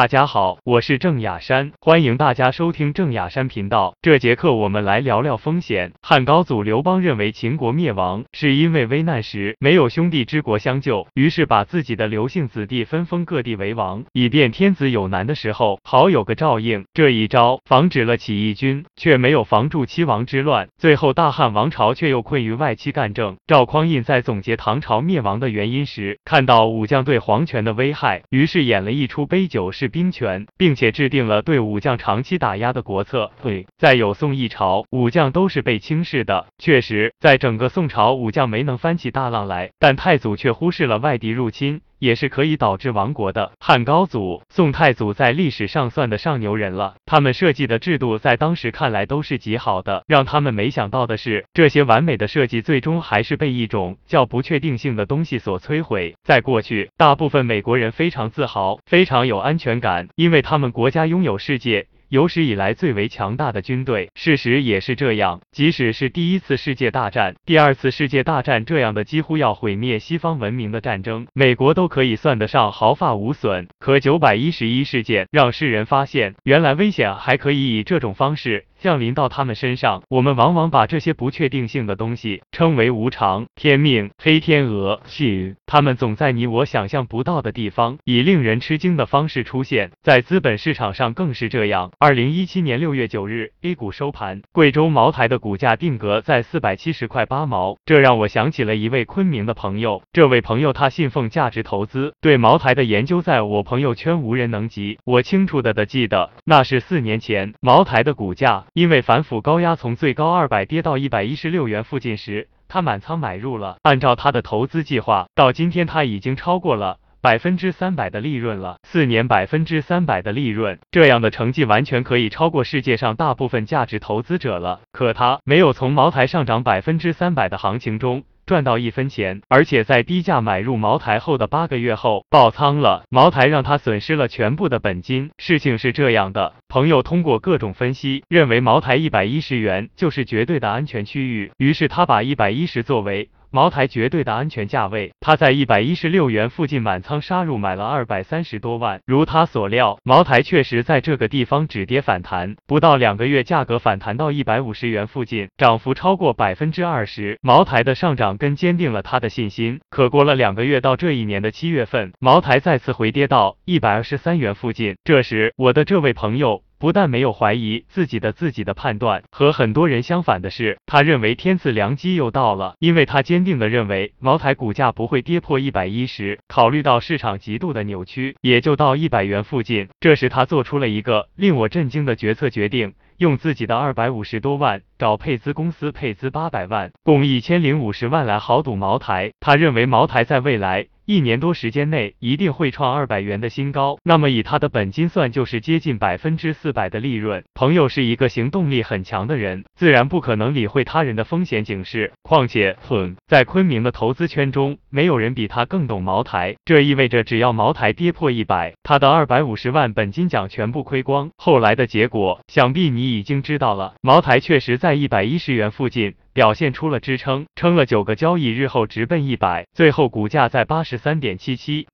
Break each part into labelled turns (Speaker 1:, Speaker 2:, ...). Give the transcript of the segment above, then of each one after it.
Speaker 1: 大家好，我是郑雅山，欢迎大家收听郑雅山频道。这节课我们来聊聊风险。汉高祖刘邦认为秦国灭亡是因为危难时没有兄弟之国相救，于是把自己的刘姓子弟分封各地为王，以便天子有难的时候好有个照应。这一招防止了起义军，却没有防住七王之乱。最后大汉王朝却又困于外戚干政。赵匡胤在总结唐朝灭亡的原因时，看到武将对皇权的危害，于是演了一出杯酒释兵权，并且制定了对武将长期打压的国策。对，在有宋一朝，武将都是被轻视的。确实，在整个宋朝，武将没能翻起大浪来，但太祖却忽视了外敌入侵。也是可以导致亡国的。汉高祖、宋太祖在历史上算得上牛人了，他们设计的制度在当时看来都是极好的。让他们没想到的是，这些完美的设计最终还是被一种叫不确定性的东西所摧毁。在过去，大部分美国人非常自豪，非常有安全感，因为他们国家拥有世界。有史以来最为强大的军队，事实也是这样。即使是第一次世界大战、第二次世界大战这样的几乎要毁灭西方文明的战争，美国都可以算得上毫发无损。可九百一十一事件让世人发现，原来危险还可以以这种方式。降临到他们身上，我们往往把这些不确定性的东西称为无常、天命、黑天鹅。是，他们总在你我想象不到的地方，以令人吃惊的方式出现。在资本市场上更是这样。二零一七年六月九日，A 股收盘，贵州茅台的股价定格在四百七十块八毛，这让我想起了一位昆明的朋友。这位朋友他信奉价值投资，对茅台的研究在我朋友圈无人能及。我清楚的的记得，那是四年前，茅台的股价。因为反腐高压从最高二百跌到一百一十六元附近时，他满仓买入了。按照他的投资计划，到今天他已经超过了百分之三百的利润了。四年百分之三百的利润，这样的成绩完全可以超过世界上大部分价值投资者了。可他没有从茅台上涨百分之三百的行情中。赚到一分钱，而且在低价买入茅台后的八个月后爆仓了，茅台让他损失了全部的本金。事情是这样的，朋友通过各种分析，认为茅台一百一十元就是绝对的安全区域，于是他把一百一十作为。茅台绝对的安全价位，他在一百一十六元附近满仓杀入，买了二百三十多万。如他所料，茅台确实在这个地方止跌反弹，不到两个月，价格反弹到一百五十元附近，涨幅超过百分之二十。茅台的上涨更坚定了他的信心。可过了两个月，到这一年的七月份，茅台再次回跌到一百二十三元附近。这时，我的这位朋友。不但没有怀疑自己的自己的判断，和很多人相反的是，他认为天赐良机又到了，因为他坚定的认为茅台股价不会跌破一百一十。考虑到市场极度的扭曲，也就到一百元附近。这时他做出了一个令我震惊的决策决定，用自己的二百五十多万找配资公司配资八百万，共一千零五十万来豪赌茅台。他认为茅台在未来。一年多时间内一定会创二百元的新高，那么以他的本金算，就是接近百分之四百的利润。朋友是一个行动力很强的人，自然不可能理会他人的风险警示。况且，哼，在昆明的投资圈中，没有人比他更懂茅台。这意味着，只要茅台跌破一百，他的二百五十万本金奖全部亏光。后来的结果，想必你已经知道了。茅台确实在一百一十元附近。表现出了支撑，撑了九个交易日后直奔一百，最后股价在八十三点七七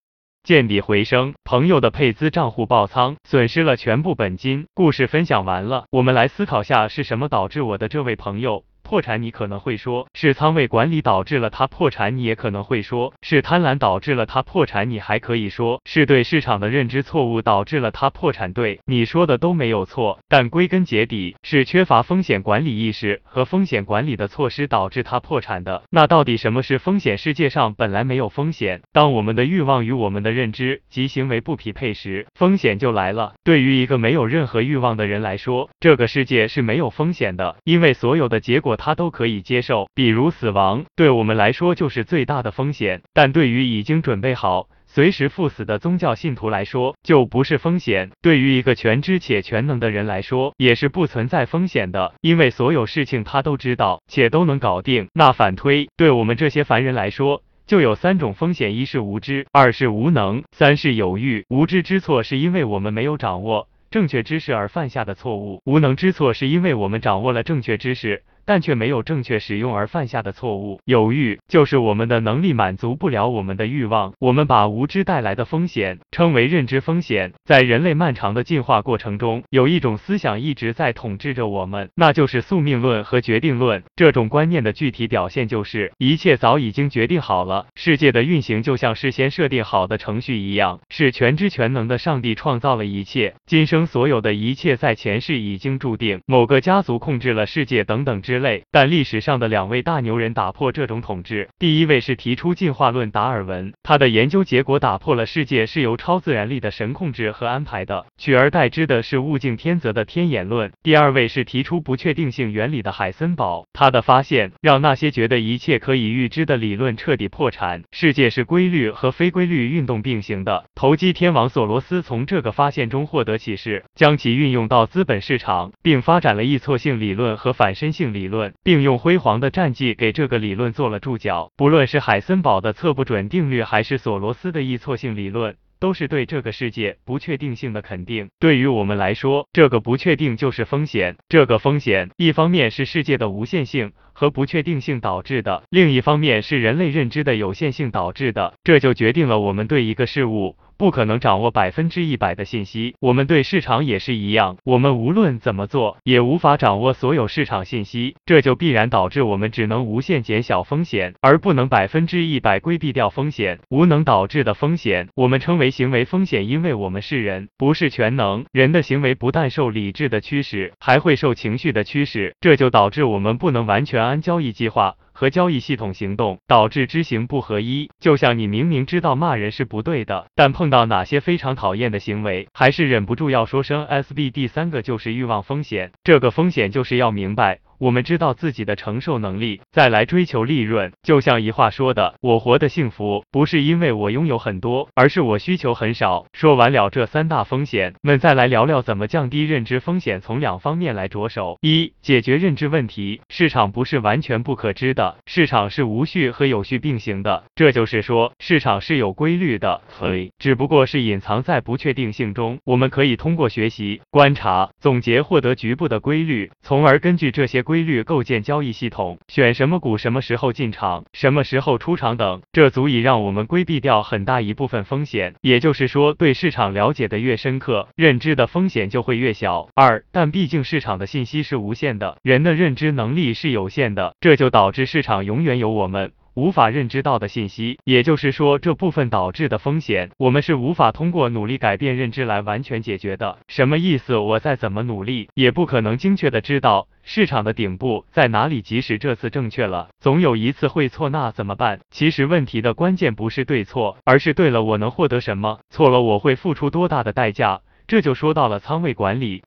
Speaker 1: 见底回升。朋友的配资账户爆仓，损失了全部本金。故事分享完了，我们来思考下是什么导致我的这位朋友。破产，你可能会说是仓位管理导致了他破产，你也可能会说是贪婪导致了他破产，你还可以说是对市场的认知错误导致了他破产。对你说的都没有错，但归根结底是缺乏风险管理意识和风险管理的措施导致他破产的。那到底什么是风险？世界上本来没有风险，当我们的欲望与我们的认知及行为不匹配时，风险就来了。对于一个没有任何欲望的人来说，这个世界是没有风险的，因为所有的结果。他都可以接受，比如死亡，对我们来说就是最大的风险。但对于已经准备好随时赴死的宗教信徒来说，就不是风险。对于一个全知且全能的人来说，也是不存在风险的，因为所有事情他都知道且都能搞定。那反推，对我们这些凡人来说，就有三种风险：一是无知，二是无能，三是有欲。无知之错是因为我们没有掌握正确知识而犯下的错误，无能之错是因为我们掌握了正确知识。但却没有正确使用而犯下的错误。犹豫就是我们的能力满足不了我们的欲望。我们把无知带来的风险称为认知风险。在人类漫长的进化过程中，有一种思想一直在统治着我们，那就是宿命论和决定论。这种观念的具体表现就是，一切早已经决定好了，世界的运行就像事先设定好的程序一样，是全知全能的上帝创造了一切，今生所有的一切在前世已经注定，某个家族控制了世界等等之类。但历史上的两位大牛人打破这种统治，第一位是提出进化论达尔文，他的研究结果打破了世界是由超自然力的神控制和安排的，取而代之的是物竞天择的天演论。第二位是提出不确定性原理的海森堡，他的发现让那些觉得一切可以预知的理论彻底破产。世界是规律和非规律运动并行的。投机天王索罗斯从这个发现中获得启示，将其运用到资本市场，并发展了易错性理论和反身性理，理论并用辉煌的战绩给这个理论做了注脚。不论是海森堡的测不准定律，还是索罗斯的易错性理论。都是对这个世界不确定性的肯定。对于我们来说，这个不确定就是风险。这个风险，一方面是世界的无限性和不确定性导致的，另一方面是人类认知的有限性导致的。这就决定了我们对一个事物。不可能掌握百分之一百的信息，我们对市场也是一样。我们无论怎么做，也无法掌握所有市场信息，这就必然导致我们只能无限减小风险，而不能百分之一百规避掉风险。无能导致的风险，我们称为行为风险，因为我们是人，不是全能。人的行为不但受理智的驱使，还会受情绪的驱使，这就导致我们不能完全按交易计划。和交易系统行动导致知行不合一，就像你明明知道骂人是不对的，但碰到哪些非常讨厌的行为，还是忍不住要说声 SB。第三个就是欲望风险，这个风险就是要明白。我们知道自己的承受能力，再来追求利润。就像一话说的，我活得幸福，不是因为我拥有很多，而是我需求很少。说完了这三大风险，我们再来聊聊怎么降低认知风险。从两方面来着手：一、解决认知问题。市场不是完全不可知的，市场是无序和有序并行的。这就是说，市场是有规律的，所以只不过是隐藏在不确定性中。我们可以通过学习、观察、总结，获得局部的规律，从而根据这些。规律构建交易系统，选什么股什么时候进场，什么时候出场等，这足以让我们规避掉很大一部分风险。也就是说，对市场了解的越深刻，认知的风险就会越小。二，但毕竟市场的信息是无限的，人的认知能力是有限的，这就导致市场永远有我们。无法认知到的信息，也就是说，这部分导致的风险，我们是无法通过努力改变认知来完全解决的。什么意思？我再怎么努力，也不可能精确的知道市场的顶部在哪里。即使这次正确了，总有一次会错，那怎么办？其实问题的关键不是对错，而是对了我能获得什么，错了我会付出多大的代价。这就说到了仓位管理。